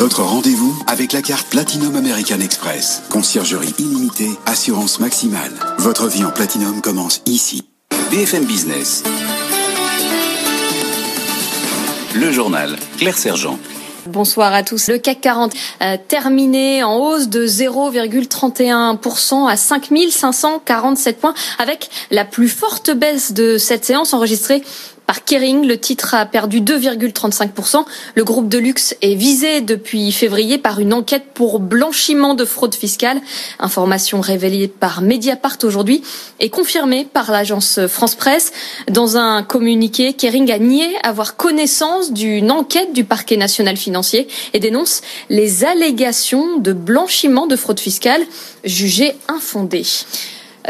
Votre rendez-vous avec la carte Platinum American Express. Conciergerie illimitée, assurance maximale. Votre vie en Platinum commence ici. BFM Business. Le journal Claire Sergent. Bonsoir à tous. Le CAC 40 a terminé en hausse de 0,31% à 5547 points avec la plus forte baisse de cette séance enregistrée par Kering. Le titre a perdu 2,35%. Le groupe de luxe est visé depuis février par une enquête pour blanchiment de fraude fiscale. Information révélée par Mediapart aujourd'hui et confirmée par l'agence France Presse. Dans un communiqué, Kering a nié avoir connaissance d'une enquête du parquet national financier et dénonce les allégations de blanchiment de fraude fiscale jugées infondées.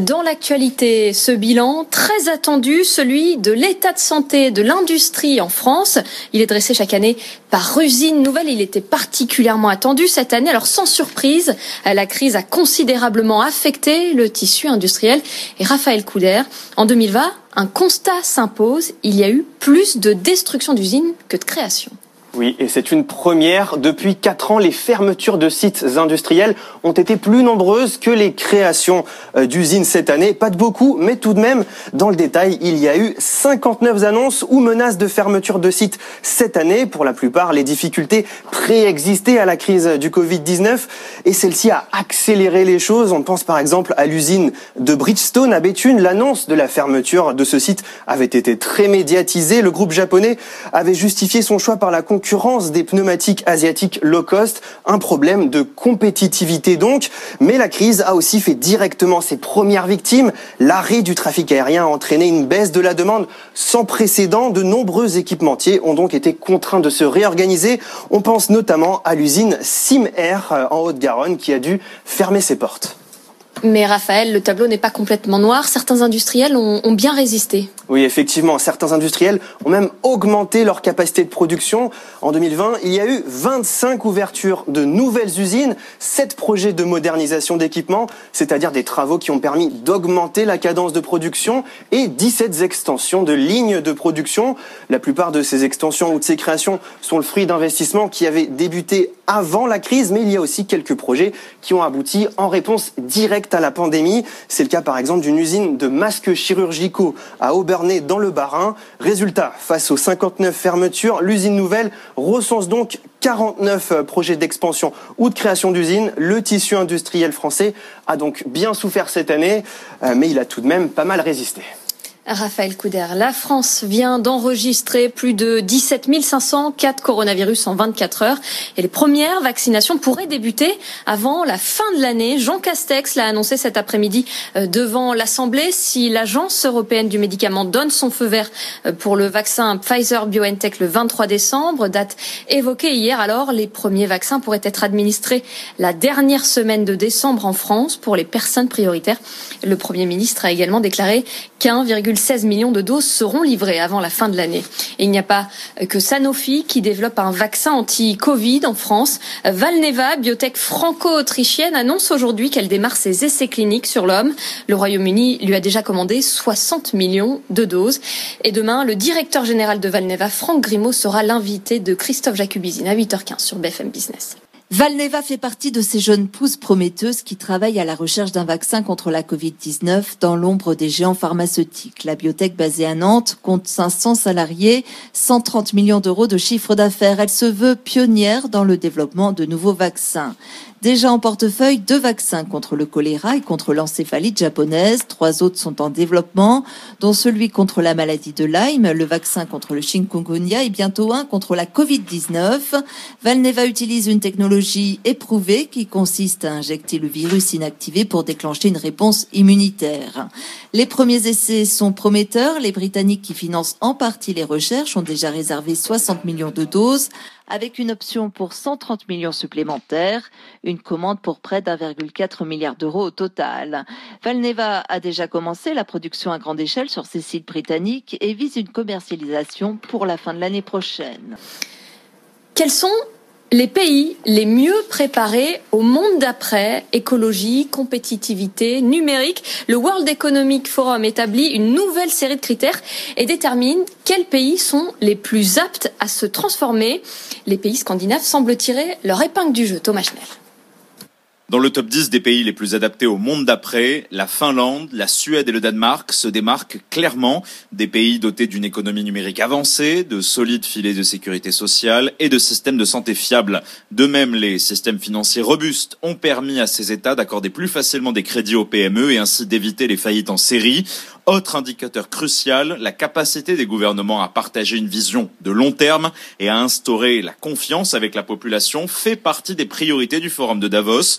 Dans l'actualité, ce bilan très attendu, celui de l'état de santé de l'industrie en France. Il est dressé chaque année par Usine Nouvelle. Il était particulièrement attendu cette année. Alors sans surprise, la crise a considérablement affecté le tissu industriel. Et Raphaël Couder, en 2020, un constat s'impose. Il y a eu plus de destruction d'usines que de création. Oui, et c'est une première. Depuis quatre ans, les fermetures de sites industriels ont été plus nombreuses que les créations euh, d'usines cette année. Pas de beaucoup, mais tout de même, dans le détail, il y a eu 59 annonces ou menaces de fermeture de sites cette année. Pour la plupart, les difficultés préexistaient à la crise du Covid-19 et celle-ci a accéléré les choses. On pense par exemple à l'usine de Bridgestone à Béthune. L'annonce de la fermeture de ce site avait été très médiatisée. Le groupe japonais avait justifié son choix par la concurrence des pneumatiques asiatiques low cost, un problème de compétitivité donc, mais la crise a aussi fait directement ses premières victimes. L'arrêt du trafic aérien a entraîné une baisse de la demande sans précédent. De nombreux équipementiers ont donc été contraints de se réorganiser. On pense notamment à l'usine Sim Air euh, en Haute-Garonne qui a dû fermer ses portes. Mais Raphaël, le tableau n'est pas complètement noir. Certains industriels ont, ont, bien résisté. Oui, effectivement, certains industriels ont même augmenté leur capacité de production. En 2020, il y a eu 25 ouvertures de nouvelles usines, 7 projets de modernisation d'équipements, c'est-à-dire des travaux qui ont permis d'augmenter la cadence de production, et 17 extensions de lignes de production. La plupart de ces extensions ou de ces créations sont le fruit d'investissements qui avaient débuté avant la crise, mais il y a aussi quelques projets qui ont abouti en réponse directe à la pandémie. C'est le cas par exemple d'une usine de masques chirurgicaux à Aubernay dans le Bas-Rhin. Résultat, face aux 59 fermetures, l'usine nouvelle recense donc 49 projets d'expansion ou de création d'usines. Le tissu industriel français a donc bien souffert cette année, euh, mais il a tout de même pas mal résisté. Raphaël Couder, la France vient d'enregistrer plus de 17 500 cas de coronavirus en 24 heures et les premières vaccinations pourraient débuter avant la fin de l'année. Jean Castex l'a annoncé cet après-midi euh, devant l'Assemblée. Si l'Agence européenne du médicament donne son feu vert euh, pour le vaccin Pfizer-BioNTech le 23 décembre, date évoquée hier, alors les premiers vaccins pourraient être administrés la dernière semaine de décembre en France pour les personnes prioritaires. Le Premier ministre a également déclaré qu'1, 16 millions de doses seront livrées avant la fin de l'année. Il n'y a pas que Sanofi qui développe un vaccin anti-Covid en France. Valneva, biotech franco-autrichienne, annonce aujourd'hui qu'elle démarre ses essais cliniques sur l'homme. Le Royaume-Uni lui a déjà commandé 60 millions de doses. Et demain, le directeur général de Valneva, Franck Grimaud, sera l'invité de Christophe Jacubizine à 8h15 sur BFM Business. Valneva fait partie de ces jeunes pousses prometteuses qui travaillent à la recherche d'un vaccin contre la Covid-19 dans l'ombre des géants pharmaceutiques. La biotech basée à Nantes compte 500 salariés, 130 millions d'euros de chiffre d'affaires. Elle se veut pionnière dans le développement de nouveaux vaccins. Déjà en portefeuille, deux vaccins contre le choléra et contre l'encéphalite japonaise. Trois autres sont en développement, dont celui contre la maladie de Lyme, le vaccin contre le chikungunya et bientôt un contre la Covid-19. Valneva utilise une technologie éprouvée qui consiste à injecter le virus inactivé pour déclencher une réponse immunitaire. Les premiers essais sont prometteurs. Les Britanniques qui financent en partie les recherches ont déjà réservé 60 millions de doses avec une option pour 130 millions supplémentaires, une commande pour près d'1,4 milliard d'euros au total. Valneva a déjà commencé la production à grande échelle sur ces sites britanniques et vise une commercialisation pour la fin de l'année prochaine. Quels sont les pays les mieux préparés au monde d'après, écologie, compétitivité, numérique. Le World Economic Forum établit une nouvelle série de critères et détermine quels pays sont les plus aptes à se transformer. Les pays scandinaves semblent tirer leur épingle du jeu. Thomas Schnell. Dans le top 10 des pays les plus adaptés au monde d'après, la Finlande, la Suède et le Danemark se démarquent clairement. Des pays dotés d'une économie numérique avancée, de solides filets de sécurité sociale et de systèmes de santé fiables. De même, les systèmes financiers robustes ont permis à ces États d'accorder plus facilement des crédits aux PME et ainsi d'éviter les faillites en série. Autre indicateur crucial, la capacité des gouvernements à partager une vision de long terme et à instaurer la confiance avec la population fait partie des priorités du Forum de Davos.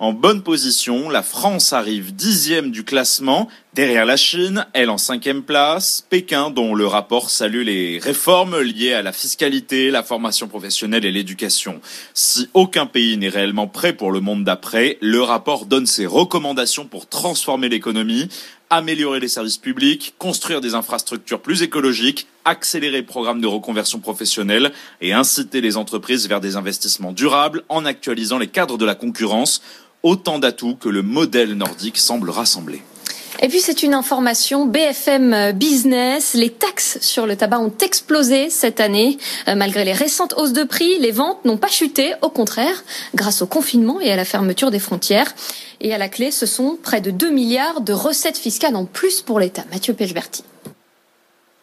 En bonne position, la France arrive dixième du classement, derrière la Chine, elle en cinquième place, Pékin dont le rapport salue les réformes liées à la fiscalité, la formation professionnelle et l'éducation. Si aucun pays n'est réellement prêt pour le monde d'après, le rapport donne ses recommandations pour transformer l'économie, améliorer les services publics, construire des infrastructures plus écologiques, accélérer le programme de reconversion professionnelle et inciter les entreprises vers des investissements durables en actualisant les cadres de la concurrence, autant d'atouts que le modèle nordique semble rassembler. Et puis c'est une information BFM Business. Les taxes sur le tabac ont explosé cette année. Euh, malgré les récentes hausses de prix, les ventes n'ont pas chuté. Au contraire, grâce au confinement et à la fermeture des frontières. Et à la clé, ce sont près de 2 milliards de recettes fiscales en plus pour l'État. Mathieu Pechberti.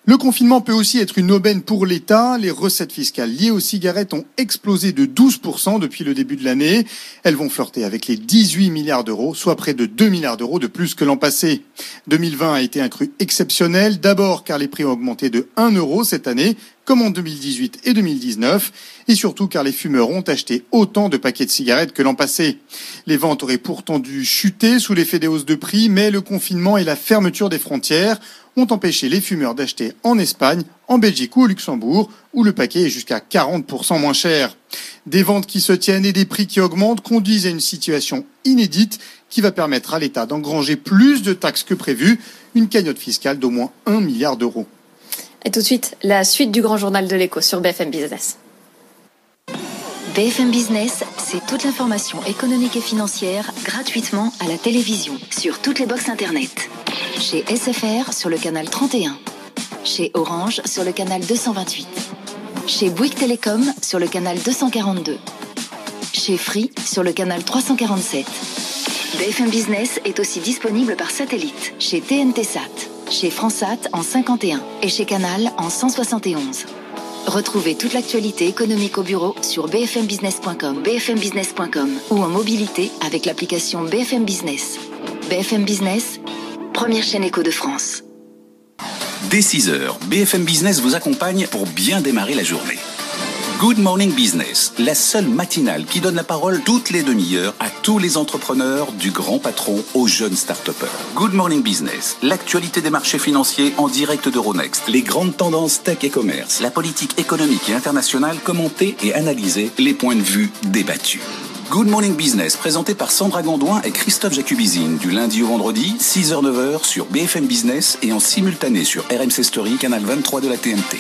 Le confinement peut aussi être une aubaine pour l'État. Les recettes fiscales liées aux cigarettes ont explosé de 12% depuis le début de l'année. Elles vont flirter avec les 18 milliards d'euros, soit près de 2 milliards d'euros de plus que l'an passé. 2020 a été un cru exceptionnel, d'abord car les prix ont augmenté de 1 euro cette année, comme en 2018 et 2019, et surtout car les fumeurs ont acheté autant de paquets de cigarettes que l'an passé. Les ventes auraient pourtant dû chuter sous l'effet des hausses de prix, mais le confinement et la fermeture des frontières ont empêché les fumeurs d'acheter en Espagne, en Belgique ou au Luxembourg, où le paquet est jusqu'à 40% moins cher. Des ventes qui se tiennent et des prix qui augmentent conduisent à une situation inédite qui va permettre à l'État d'engranger plus de taxes que prévu, une cagnotte fiscale d'au moins 1 milliard d'euros. Et tout de suite, la suite du grand journal de l'écho sur BFM Business. BFM Business, c'est toute l'information économique et financière gratuitement à la télévision, sur toutes les boxes Internet. Chez SFR sur le canal 31. Chez Orange sur le canal 228. Chez Bouygues Télécom sur le canal 242. Chez Free sur le canal 347. BFM Business est aussi disponible par satellite chez TNT Sat, chez Fransat en 51 et chez Canal en 171. Retrouvez toute l'actualité économique au bureau sur bfmbusiness.com, bfmbusiness.com ou en mobilité avec l'application BFM Business. BFM Business, première chaîne éco de France. Dès 6h, BFM Business vous accompagne pour bien démarrer la journée. Good Morning Business, la seule matinale qui donne la parole toutes les demi-heures à tous les entrepreneurs, du grand patron aux jeunes start Good Morning Business, l'actualité des marchés financiers en direct d'Euronext, les grandes tendances tech et commerce, la politique économique et internationale commentée et analysée, les points de vue débattus. Good Morning Business, présenté par Sandra Gondouin et Christophe Jacubizine, du lundi au vendredi, 6h-9h sur BFM Business et en simultané sur RMC Story, canal 23 de la TNT.